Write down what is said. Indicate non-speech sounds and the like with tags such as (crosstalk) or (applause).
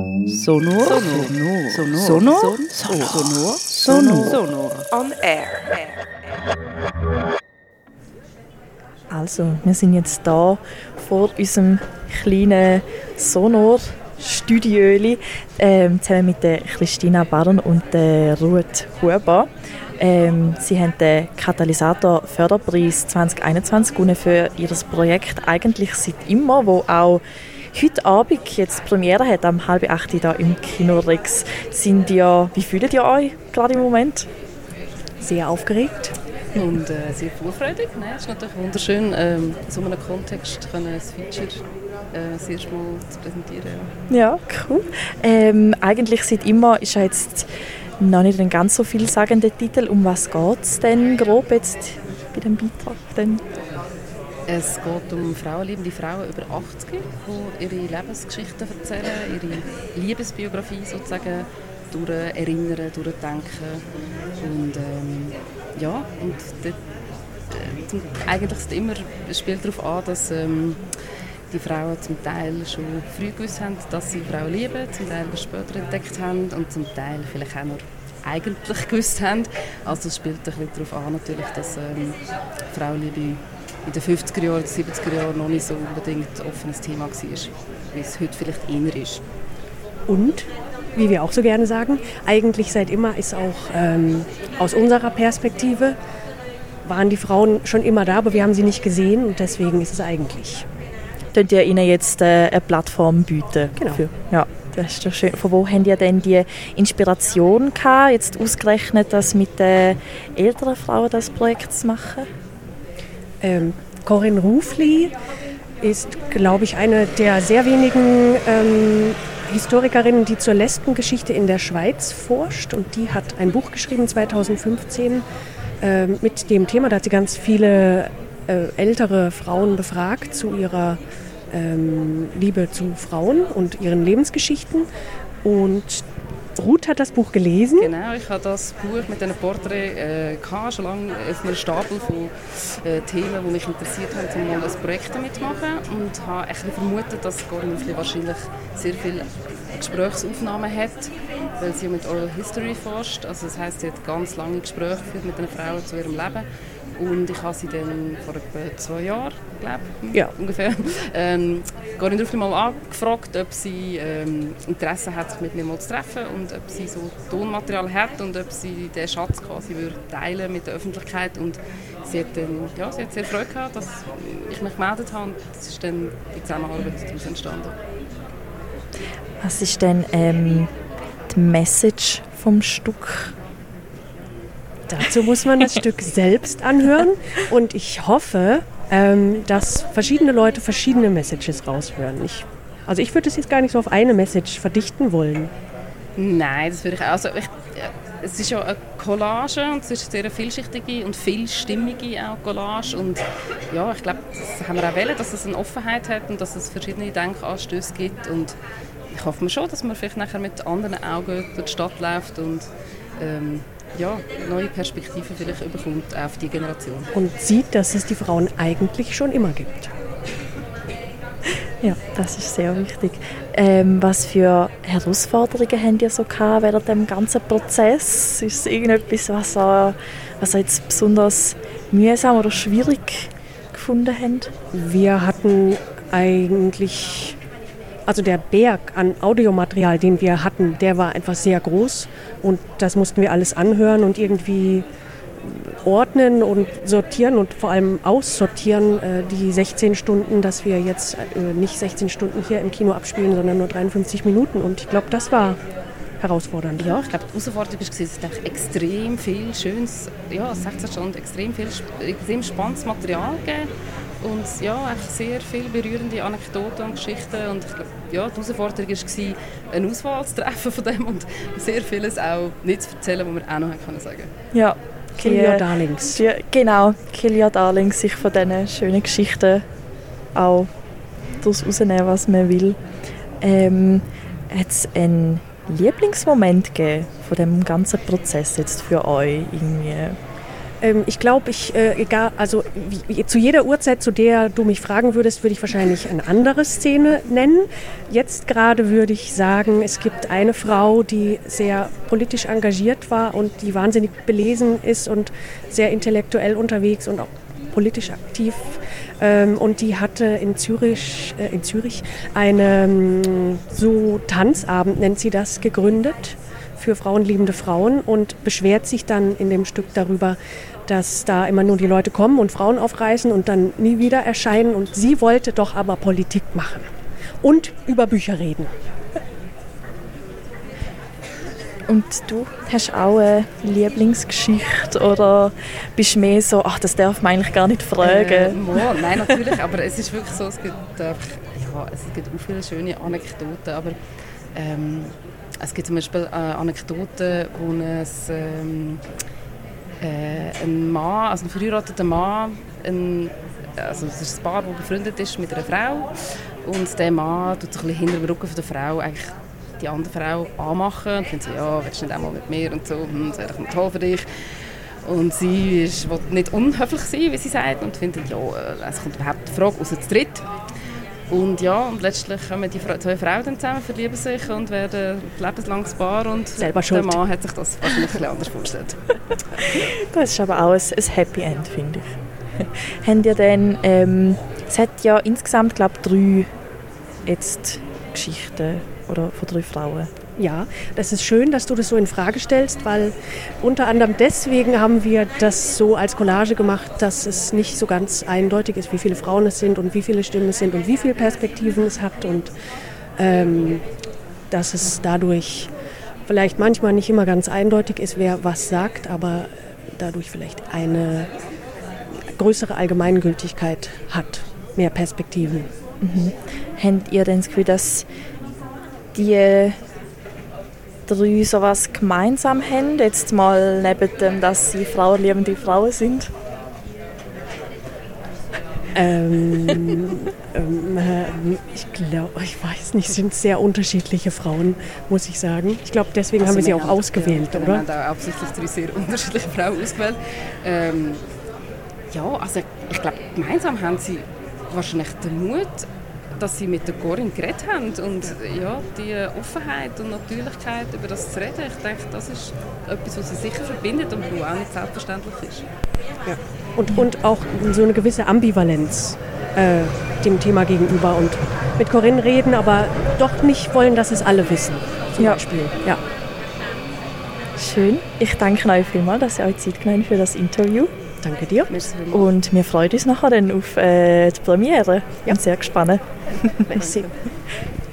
Sonor. Sonor. Sonor. Sonor. Sonor. Sonor. On air. Also, wir sind jetzt da vor unserem kleinen Sonor-Studio ähm, zusammen mit der Christina Barren und der Ruth Huber. Ähm, sie haben den Katalysator Förderpreis 2021 gewonnen für ihr Projekt eigentlich seit immer, wo auch heute Abend jetzt Premiere hat, am halb acht da im Kino Rex, sind ja, wie fühlt ihr euch gerade im Moment? Sehr aufgeregt. Und äh, sehr vorfreudig. Ne? Es ist natürlich wunderschön, ähm, in so einem Kontext können ein Feature äh, das erste Mal zu präsentieren. Ja, ja cool. Ähm, eigentlich seit immer ist ja jetzt noch nicht ein ganz so vielsagender Titel. Um was geht es denn grob jetzt bei dem Beitrag? Denn? Es geht um frauenliebende Frauen über 80, die ihre Lebensgeschichten erzählen, ihre Liebesbiografie sozusagen durch erinnern, durchdenken. Und ähm, ja, und dort, äh, eigentlich ist immer, spielt darauf an, dass ähm, die Frauen zum Teil schon früh gewusst haben, dass sie Frauen lieben, zum Teil später entdeckt haben und zum Teil vielleicht auch noch eigentlich (laughs) gewusst haben. Also es spielt ein bisschen darauf an, natürlich, dass ähm, Frauenliebe in den 50er Jahren, 70er Jahren noch nicht so unbedingt offenes Thema war, wie es heute vielleicht eher ist. Und, wie wir auch so gerne sagen, eigentlich seit immer ist auch ähm, aus unserer Perspektive waren die Frauen schon immer da, aber wir haben sie nicht gesehen und deswegen ist es eigentlich. Könnt ihr ihnen jetzt äh, eine Plattform bieten? Genau. Für, ja. Das ist doch schön. Von wo habt ihr denn die Inspiration gehabt, jetzt ausgerechnet, das mit den älteren Frauen das Projekt zu machen? Ähm, Corinne Rufli ist, glaube ich, eine der sehr wenigen ähm, Historikerinnen, die zur Lesbengeschichte in der Schweiz forscht. Und die hat ein Buch geschrieben 2015 äh, mit dem Thema. Da hat sie ganz viele äh, ältere Frauen befragt zu ihrer ähm, Liebe zu Frauen und ihren Lebensgeschichten. Und Ruth hat das Buch gelesen. Genau, ich habe das Buch mit einem Porträt äh, schon lange auf einem Stapel von äh, Themen, die mich interessiert haben, um mal ein Projekt damit zu machen. Und habe ein vermutet, dass Gordon wahrscheinlich sehr viele Gesprächsaufnahmen hat, weil sie mit Oral History forscht. Also das heißt, sie hat ganz lange Gespräche geführt mit einer Frau zu ihrem Leben. Und ich habe sie dann vor etwa zwei Jahren, glaube ja. ungefähr, ähm, Corinne Ruffli mal angefragt, ob sie ähm, Interesse hat, sich mit mir mal zu treffen und ob sie so Tonmaterial hat und ob sie den Schatz quasi würde teilen mit der Öffentlichkeit. Und sie hat dann, ja, sie hat sehr Freude gehabt, dass ich mich gemeldet habe und es ist dann die Zusammenarbeit daraus entstanden. Was ist denn ähm, die Message vom Stück? Dazu muss man das Stück selbst anhören und ich hoffe, ähm, dass verschiedene Leute verschiedene Messages raushören. Ich, also ich würde es jetzt gar nicht so auf eine Message verdichten wollen. Nein, das würde ich auch. Also ich, es ist ja eine Collage und es ist eine sehr vielschichtige und vielstimmige auch Collage und ja, ich glaube, das haben wir auch wollen, dass es eine Offenheit hat und dass es verschiedene Denkanstöße gibt und ich hoffe mir schon, dass man vielleicht nachher mit anderen Augen durch die Stadt läuft und ähm, ja, neue Perspektiven vielleicht überkommt auf die Generation. Und sieht, dass es die Frauen eigentlich schon immer gibt. Ja, das ist sehr wichtig. Ähm, was für Herausforderungen habt ihr so gehabt während dem ganzen Prozess? Ist es irgendetwas, was ihr, was ihr jetzt besonders mühsam oder schwierig gefunden habt? Wir hatten eigentlich also der Berg an Audiomaterial, den wir hatten, der war einfach sehr groß und das mussten wir alles anhören und irgendwie ordnen und sortieren und vor allem aussortieren, äh, die 16 Stunden, dass wir jetzt äh, nicht 16 Stunden hier im Kino abspielen, sondern nur 53 Minuten. Und ich glaube, das war herausfordernd. Ja, ich glaube, die Herausforderung war, es extrem viel schönes, ja, 16 Stunden, extrem viel, extrem spannendes Material gegeben und ja, sehr viele berührende Anekdoten und Geschichten und ich glaube, ja, die Herausforderung war, eine Auswahl zu treffen von dem und sehr vieles auch nicht zu erzählen, was wir auch noch können sagen Ja, Kill Your Darlings. Die, genau, Kill Your Darlings, sich von diesen schönen Geschichten auch daraus rausnehmen, was man will. Ähm, hat es einen Lieblingsmoment gegeben von dem ganzen Prozess jetzt für euch irgendwie? Ähm, ich glaube, ich, äh, egal, also wie, zu jeder Uhrzeit, zu der du mich fragen würdest, würde ich wahrscheinlich eine andere Szene nennen. Jetzt gerade würde ich sagen, es gibt eine Frau, die sehr politisch engagiert war und die wahnsinnig belesen ist und sehr intellektuell unterwegs und auch politisch aktiv. Ähm, und die hatte in Zürich, äh, in Zürich einen ähm, so Tanzabend, nennt sie das, gegründet für frauenliebende Frauen und beschwert sich dann in dem Stück darüber, dass da immer nur die Leute kommen und Frauen aufreißen und dann nie wieder erscheinen. Und sie wollte doch aber Politik machen und über Bücher reden. Und du hast auch eine Lieblingsgeschichte oder bist du mehr so, ach, das darf man eigentlich gar nicht fragen? Äh, ja, nein, natürlich, aber es ist wirklich so, es gibt, einfach, ja, es gibt auch viele schöne Anekdoten, aber ähm, es gibt zum Beispiel äh, Anekdoten, wo es, ähm, äh, ein Mann, also ein verheirateter Mann, ein, also es ist ein Paar, das befreundet ist mit einer Frau und der Mann tut so ein bisschen hinter dem Rücken von der Frau eigentlich die andere Frau anmachen und findet so, ja, willst du nicht einmal mit mir und so, hm, das wäre toll für dich. Und sie ist, will nicht unhöflich sein, wie sie sagt, und findet, ja, äh, es kommt überhaupt die Frage, außer zu dritt. Und ja, und letztlich kommen die zwei Frauen dann zusammen, verlieben sich und werden lebenslanges Paar und Selber der Mann hat sich das wahrscheinlich ein anders vorgestellt. (laughs) das ist aber auch ein, ein Happy End, finde ich. (laughs) Haben ihr denn, ähm, es hat ja insgesamt, glaube ich, drei jetzt Geschichten oder von drei Frauen. Ja, das ist schön, dass du das so in Frage stellst, weil unter anderem deswegen haben wir das so als Collage gemacht, dass es nicht so ganz eindeutig ist, wie viele Frauen es sind und wie viele Stimmen es sind und wie viele Perspektiven es hat und ähm, dass es dadurch vielleicht manchmal nicht immer ganz eindeutig ist, wer was sagt, aber dadurch vielleicht eine größere Allgemeingültigkeit hat, mehr Perspektiven. Mhm. Habt ihr denn das Gefühl, dass die drei sowas gemeinsam haben? Jetzt mal neben dem, dass sie frauenliebende Frauen sind. Ähm, (laughs) ähm, äh, ich glaube, ich weiß nicht, sind sehr unterschiedliche Frauen, muss ich sagen. Ich glaube, deswegen also haben wir sie auch ausgewählt, ja, oder? Wir haben da absichtlich drei sehr unterschiedliche (laughs) Frauen ausgewählt. Ähm, ja, also ich glaube, gemeinsam haben sie wahrscheinlich den Mut, dass sie mit der Corinne geredet haben und ja, die Offenheit und Natürlichkeit über das zu reden, ich denke, das ist etwas, was sie sicher verbindet und was auch nicht selbstverständlich ist. Ja. Und, und auch so eine gewisse Ambivalenz äh, dem Thema gegenüber und mit Corinne reden, aber doch nicht wollen, dass es alle wissen, zum ja. Beispiel. Ja. Schön. Ich danke euch vielmals, dass ihr euch Zeit genommen für das Interview. Danke dir. Und wir freuen uns nachher dann auf äh, die Premiere. Ja. Ich bin sehr gespannt. Merci. (laughs)